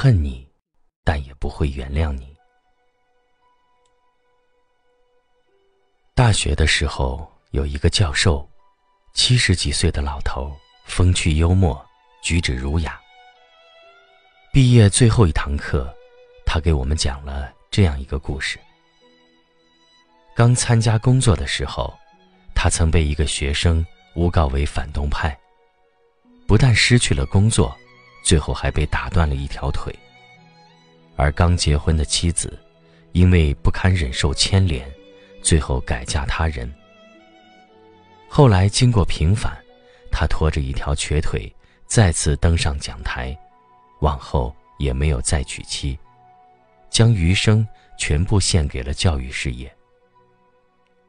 恨你，但也不会原谅你。大学的时候，有一个教授，七十几岁的老头，风趣幽默，举止儒雅。毕业最后一堂课，他给我们讲了这样一个故事。刚参加工作的时候，他曾被一个学生诬告为反动派，不但失去了工作，最后还被打断了一条腿。而刚结婚的妻子，因为不堪忍受牵连，最后改嫁他人。后来经过平反，他拖着一条瘸腿再次登上讲台。往后也没有再娶妻，将余生全部献给了教育事业。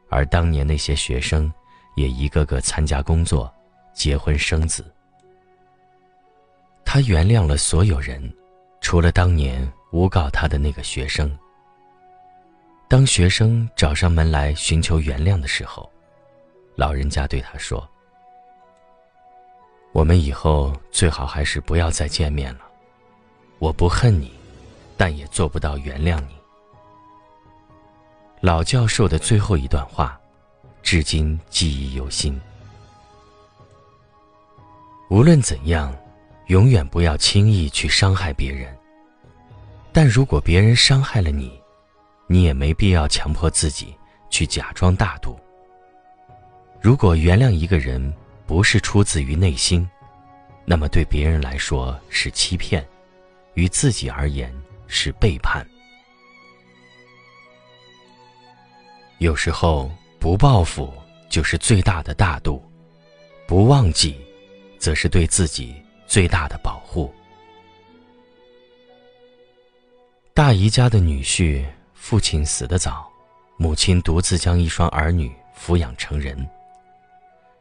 而当年那些学生，也一个个参加工作、结婚生子。他原谅了所有人，除了当年诬告他的那个学生。当学生找上门来寻求原谅的时候，老人家对他说：“我们以后最好还是不要再见面了。”我不恨你，但也做不到原谅你。老教授的最后一段话，至今记忆犹新。无论怎样，永远不要轻易去伤害别人。但如果别人伤害了你，你也没必要强迫自己去假装大度。如果原谅一个人不是出自于内心，那么对别人来说是欺骗。于自己而言是背叛。有时候不报复就是最大的大度，不忘记，则是对自己最大的保护。大姨家的女婿父亲死得早，母亲独自将一双儿女抚养成人。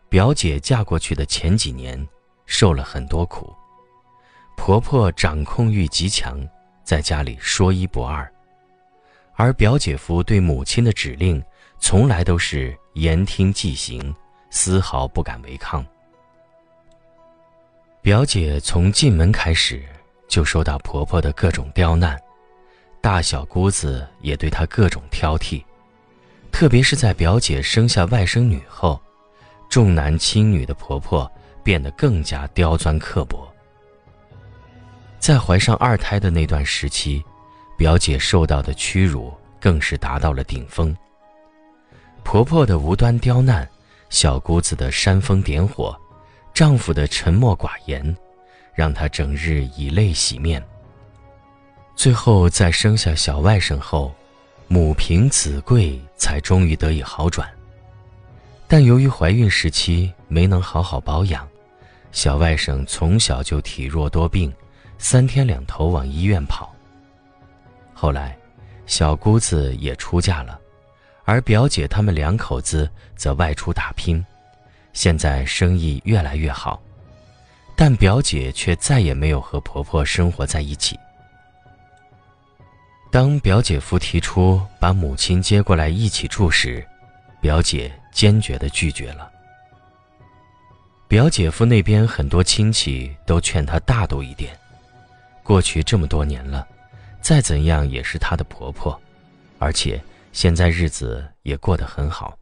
表姐嫁过去的前几年，受了很多苦。婆婆掌控欲极强，在家里说一不二，而表姐夫对母亲的指令从来都是言听计行，丝毫不敢违抗。表姐从进门开始就受到婆婆的各种刁难，大小姑子也对她各种挑剔，特别是在表姐生下外甥女后，重男轻女的婆婆变得更加刁钻刻薄。在怀上二胎的那段时期，表姐受到的屈辱更是达到了顶峰。婆婆的无端刁难，小姑子的煽风点火，丈夫的沉默寡言，让她整日以泪洗面。最后在生下小外甥后，母凭子贵，才终于得以好转。但由于怀孕时期没能好好保养，小外甥从小就体弱多病。三天两头往医院跑。后来，小姑子也出嫁了，而表姐他们两口子则外出打拼，现在生意越来越好，但表姐却再也没有和婆婆生活在一起。当表姐夫提出把母亲接过来一起住时，表姐坚决地拒绝了。表姐夫那边很多亲戚都劝她大度一点。过去这么多年了，再怎样也是她的婆婆，而且现在日子也过得很好。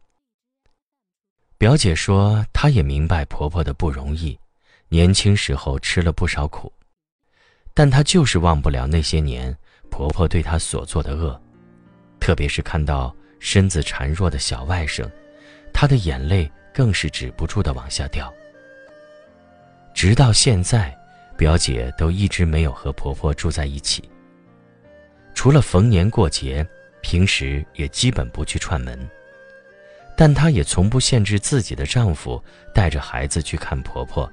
表姐说，她也明白婆婆的不容易，年轻时候吃了不少苦，但她就是忘不了那些年婆婆对她所做的恶，特别是看到身子孱弱的小外甥，她的眼泪更是止不住的往下掉。直到现在。表姐都一直没有和婆婆住在一起，除了逢年过节，平时也基本不去串门。但她也从不限制自己的丈夫带着孩子去看婆婆，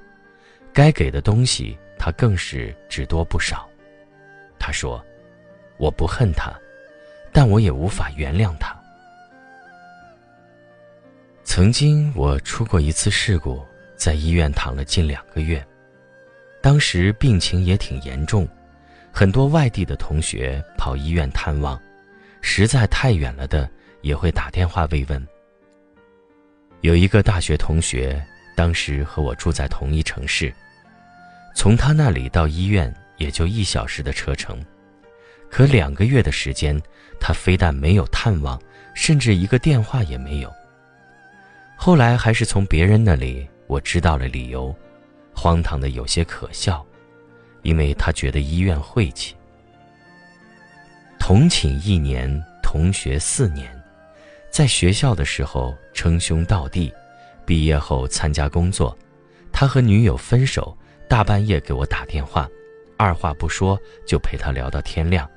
该给的东西她更是只多不少。她说：“我不恨她，但我也无法原谅她。”曾经我出过一次事故，在医院躺了近两个月。当时病情也挺严重，很多外地的同学跑医院探望，实在太远了的也会打电话慰问。有一个大学同学，当时和我住在同一城市，从他那里到医院也就一小时的车程，可两个月的时间，他非但没有探望，甚至一个电话也没有。后来还是从别人那里我知道了理由，荒唐的有些可笑，因为他觉得医院晦气。同寝一年，同学四年，在学校的时候称兄道弟，毕业后参加工作，他和女友分手，大半夜给我打电话，二话不说就陪他聊到天亮，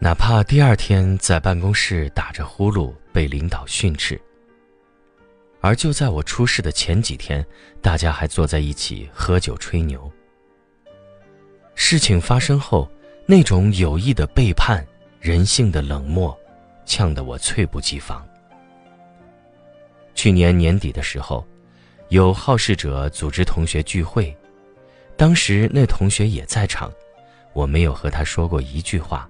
哪怕第二天在办公室打着呼噜被领导训斥。而就在我出事的前几天，大家还坐在一起喝酒吹牛。事情发生后，那种有意的背叛、人性的冷漠，呛得我猝不及防。去年年底的时候，有好事者组织同学聚会，当时那同学也在场，我没有和他说过一句话，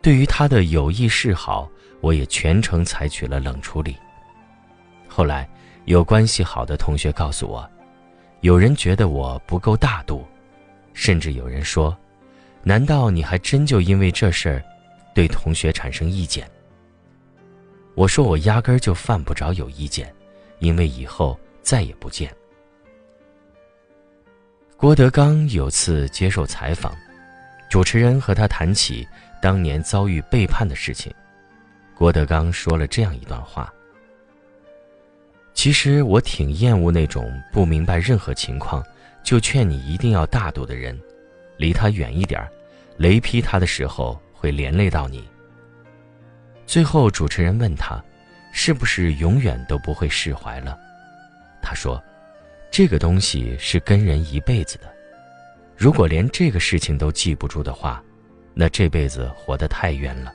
对于他的有意示好，我也全程采取了冷处理。后来，有关系好的同学告诉我，有人觉得我不够大度，甚至有人说：“难道你还真就因为这事儿，对同学产生意见？”我说：“我压根儿就犯不着有意见，因为以后再也不见。”郭德纲有次接受采访，主持人和他谈起当年遭遇背叛的事情，郭德纲说了这样一段话。其实我挺厌恶那种不明白任何情况就劝你一定要大度的人，离他远一点儿雷劈他的时候会连累到你。最后主持人问他，是不是永远都不会释怀了？他说，这个东西是跟人一辈子的，如果连这个事情都记不住的话，那这辈子活得太冤了。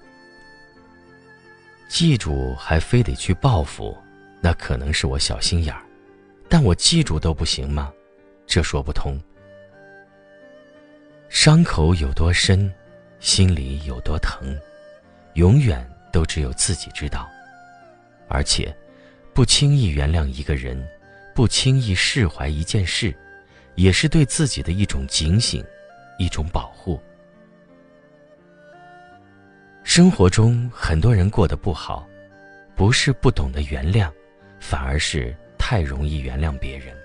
记住还非得去报复。那可能是我小心眼儿，但我记住都不行吗？这说不通。伤口有多深，心里有多疼，永远都只有自己知道。而且，不轻易原谅一个人，不轻易释怀一件事，也是对自己的一种警醒，一种保护。生活中很多人过得不好，不是不懂得原谅。反而是太容易原谅别人。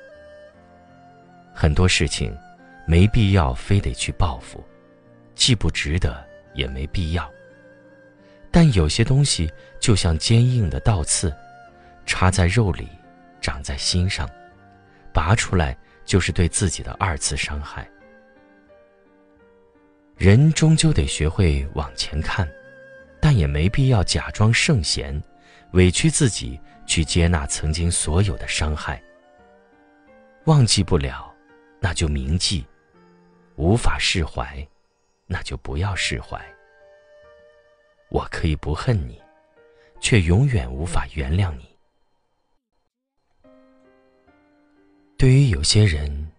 很多事情，没必要非得去报复，既不值得，也没必要。但有些东西就像坚硬的倒刺，插在肉里，长在心上，拔出来就是对自己的二次伤害。人终究得学会往前看，但也没必要假装圣贤，委屈自己。去接纳曾经所有的伤害。忘记不了，那就铭记；无法释怀，那就不要释怀。我可以不恨你，却永远无法原谅你。对于有些人，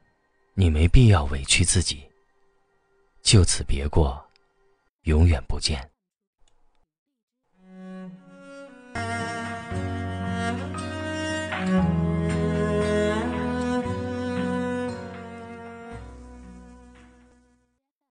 你没必要委屈自己。就此别过，永远不见。